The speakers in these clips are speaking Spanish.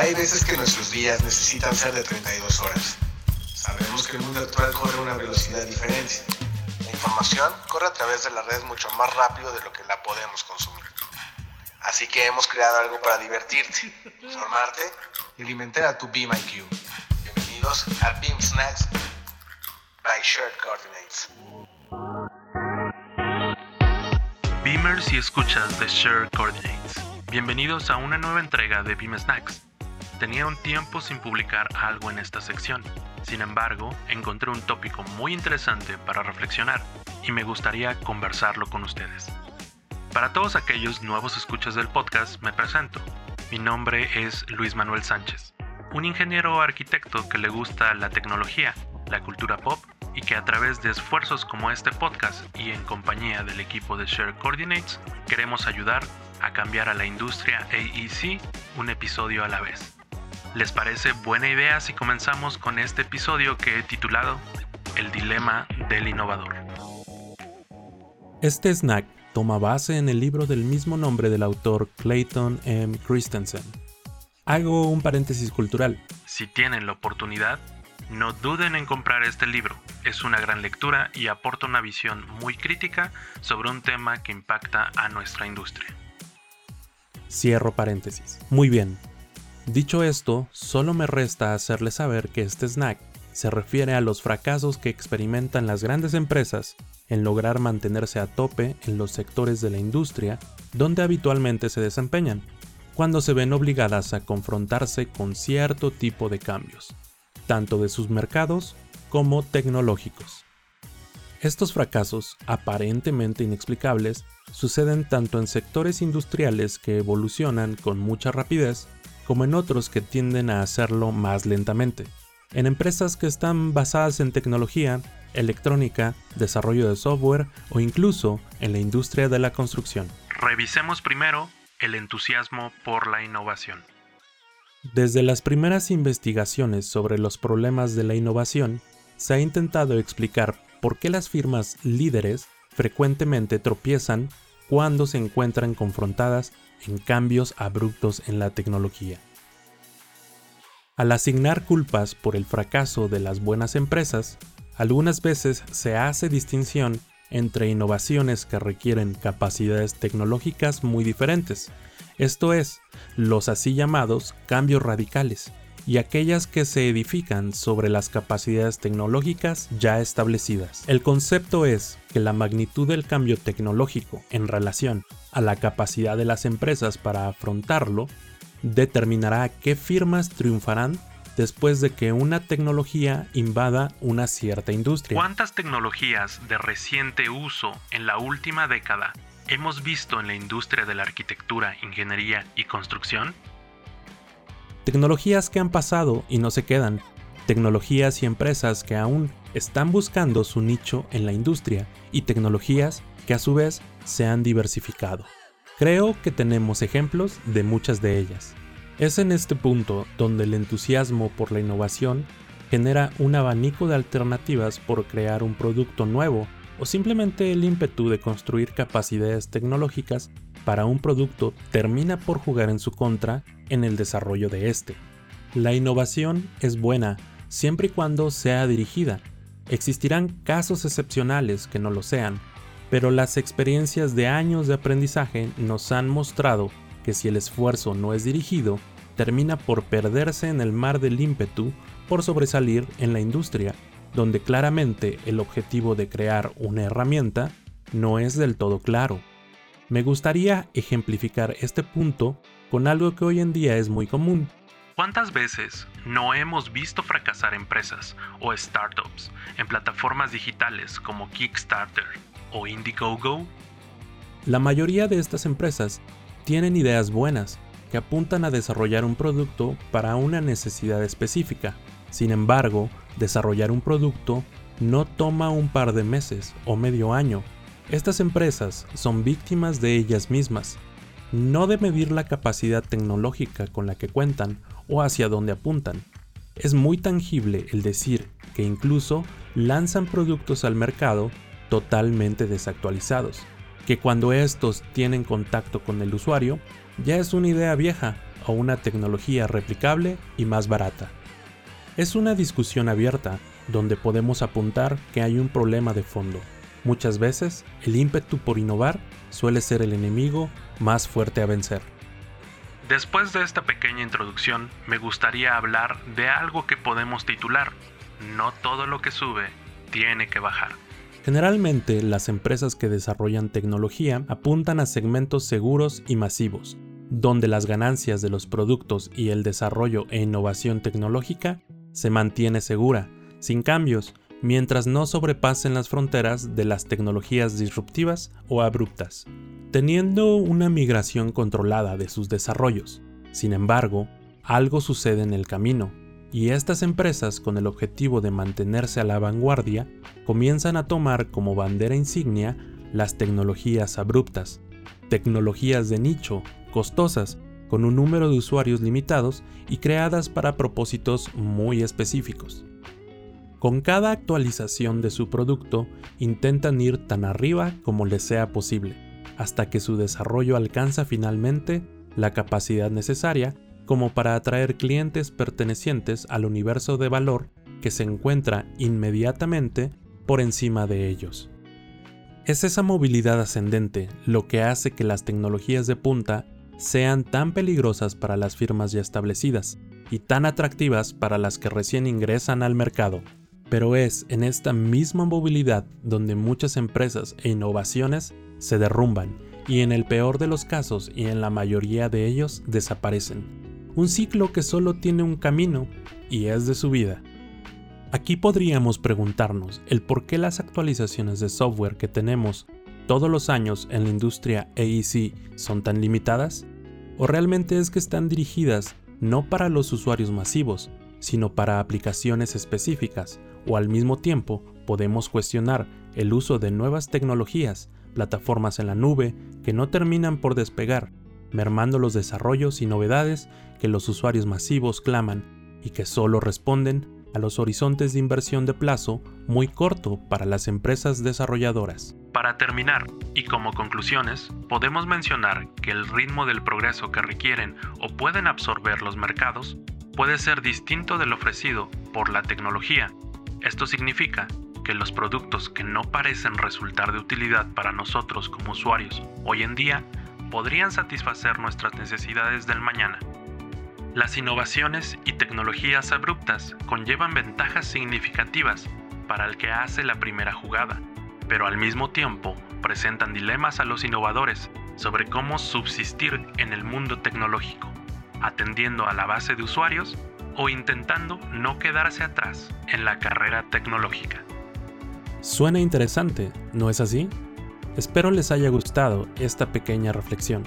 Hay veces que nuestros días necesitan ser de 32 horas. Sabemos que el mundo actual corre a una velocidad diferente. La información corre a través de la red mucho más rápido de lo que la podemos consumir. Así que hemos creado algo para divertirte, formarte y alimentar a tu Beam IQ. Bienvenidos a Beam Snacks by Shared Coordinates. Beamers y escuchas de Shared Coordinates. Bienvenidos a una nueva entrega de Beam Snacks. Tenía un tiempo sin publicar algo en esta sección. Sin embargo, encontré un tópico muy interesante para reflexionar y me gustaría conversarlo con ustedes. Para todos aquellos nuevos escuchas del podcast, me presento. Mi nombre es Luis Manuel Sánchez, un ingeniero arquitecto que le gusta la tecnología, la cultura pop y que a través de esfuerzos como este podcast y en compañía del equipo de Share Coordinates queremos ayudar a cambiar a la industria AEC un episodio a la vez. ¿Les parece buena idea si comenzamos con este episodio que he titulado El dilema del innovador? Este snack toma base en el libro del mismo nombre del autor Clayton M. Christensen. Hago un paréntesis cultural. Si tienen la oportunidad, no duden en comprar este libro. Es una gran lectura y aporta una visión muy crítica sobre un tema que impacta a nuestra industria. Cierro paréntesis. Muy bien, Dicho esto, solo me resta hacerles saber que este snack se refiere a los fracasos que experimentan las grandes empresas en lograr mantenerse a tope en los sectores de la industria donde habitualmente se desempeñan, cuando se ven obligadas a confrontarse con cierto tipo de cambios, tanto de sus mercados como tecnológicos. Estos fracasos, aparentemente inexplicables, suceden tanto en sectores industriales que evolucionan con mucha rapidez como en otros que tienden a hacerlo más lentamente. En empresas que están basadas en tecnología, electrónica, desarrollo de software o incluso en la industria de la construcción. Revisemos primero el entusiasmo por la innovación. Desde las primeras investigaciones sobre los problemas de la innovación, se ha intentado explicar por qué las firmas líderes frecuentemente tropiezan cuando se encuentran confrontadas en cambios abruptos en la tecnología. Al asignar culpas por el fracaso de las buenas empresas, algunas veces se hace distinción entre innovaciones que requieren capacidades tecnológicas muy diferentes, esto es, los así llamados cambios radicales, y aquellas que se edifican sobre las capacidades tecnológicas ya establecidas. El concepto es que la magnitud del cambio tecnológico en relación a la capacidad de las empresas para afrontarlo determinará qué firmas triunfarán después de que una tecnología invada una cierta industria. ¿Cuántas tecnologías de reciente uso en la última década hemos visto en la industria de la arquitectura, ingeniería y construcción? Tecnologías que han pasado y no se quedan. Tecnologías y empresas que aún están buscando su nicho en la industria y tecnologías que a su vez se han diversificado. Creo que tenemos ejemplos de muchas de ellas. Es en este punto donde el entusiasmo por la innovación genera un abanico de alternativas por crear un producto nuevo o simplemente el ímpetu de construir capacidades tecnológicas para un producto termina por jugar en su contra en el desarrollo de este. La innovación es buena siempre y cuando sea dirigida. Existirán casos excepcionales que no lo sean, pero las experiencias de años de aprendizaje nos han mostrado que si el esfuerzo no es dirigido, termina por perderse en el mar del ímpetu por sobresalir en la industria, donde claramente el objetivo de crear una herramienta no es del todo claro. Me gustaría ejemplificar este punto con algo que hoy en día es muy común. ¿Cuántas veces no hemos visto fracasar empresas o startups en plataformas digitales como Kickstarter o Indiegogo? La mayoría de estas empresas tienen ideas buenas que apuntan a desarrollar un producto para una necesidad específica. Sin embargo, desarrollar un producto no toma un par de meses o medio año estas empresas son víctimas de ellas mismas, no de medir la capacidad tecnológica con la que cuentan o hacia dónde apuntan. Es muy tangible el decir que incluso lanzan productos al mercado totalmente desactualizados, que cuando estos tienen contacto con el usuario ya es una idea vieja o una tecnología replicable y más barata. Es una discusión abierta donde podemos apuntar que hay un problema de fondo. Muchas veces el ímpetu por innovar suele ser el enemigo más fuerte a vencer. Después de esta pequeña introducción, me gustaría hablar de algo que podemos titular, no todo lo que sube tiene que bajar. Generalmente las empresas que desarrollan tecnología apuntan a segmentos seguros y masivos, donde las ganancias de los productos y el desarrollo e innovación tecnológica se mantiene segura, sin cambios, mientras no sobrepasen las fronteras de las tecnologías disruptivas o abruptas, teniendo una migración controlada de sus desarrollos. Sin embargo, algo sucede en el camino y estas empresas con el objetivo de mantenerse a la vanguardia comienzan a tomar como bandera insignia las tecnologías abruptas, tecnologías de nicho, costosas, con un número de usuarios limitados y creadas para propósitos muy específicos. Con cada actualización de su producto intentan ir tan arriba como les sea posible, hasta que su desarrollo alcanza finalmente la capacidad necesaria como para atraer clientes pertenecientes al universo de valor que se encuentra inmediatamente por encima de ellos. Es esa movilidad ascendente lo que hace que las tecnologías de punta sean tan peligrosas para las firmas ya establecidas y tan atractivas para las que recién ingresan al mercado. Pero es en esta misma movilidad donde muchas empresas e innovaciones se derrumban y en el peor de los casos y en la mayoría de ellos desaparecen un ciclo que solo tiene un camino y es de su vida. Aquí podríamos preguntarnos el por qué las actualizaciones de software que tenemos todos los años en la industria AEC son tan limitadas, o realmente es que están dirigidas no para los usuarios masivos, sino para aplicaciones específicas, o al mismo tiempo podemos cuestionar el uso de nuevas tecnologías, plataformas en la nube que no terminan por despegar mermando los desarrollos y novedades que los usuarios masivos claman y que solo responden a los horizontes de inversión de plazo muy corto para las empresas desarrolladoras. Para terminar, y como conclusiones, podemos mencionar que el ritmo del progreso que requieren o pueden absorber los mercados puede ser distinto del ofrecido por la tecnología. Esto significa que los productos que no parecen resultar de utilidad para nosotros como usuarios hoy en día podrían satisfacer nuestras necesidades del mañana. Las innovaciones y tecnologías abruptas conllevan ventajas significativas para el que hace la primera jugada, pero al mismo tiempo presentan dilemas a los innovadores sobre cómo subsistir en el mundo tecnológico, atendiendo a la base de usuarios o intentando no quedarse atrás en la carrera tecnológica. Suena interesante, ¿no es así? Espero les haya gustado esta pequeña reflexión.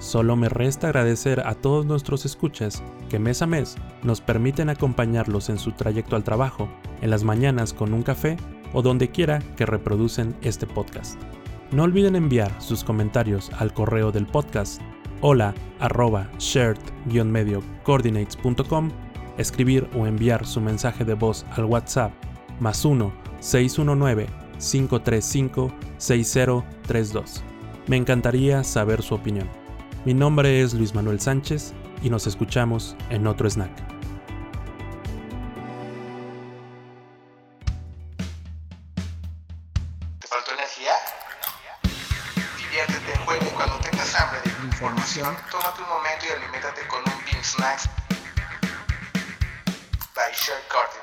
Solo me resta agradecer a todos nuestros escuchas que mes a mes nos permiten acompañarlos en su trayecto al trabajo, en las mañanas con un café o donde quiera que reproducen este podcast. No olviden enviar sus comentarios al correo del podcast hola arroba shared-medio coordinates.com, escribir o enviar su mensaje de voz al WhatsApp más 1 619 535-6032. Me encantaría saber su opinión. Mi nombre es Luis Manuel Sánchez y nos escuchamos en otro snack. ¿Te faltó energía? Diviértete, juega y cuando tengas hambre de información, tómate un momento y aliméntate con un Bean Snacks by Coordinates.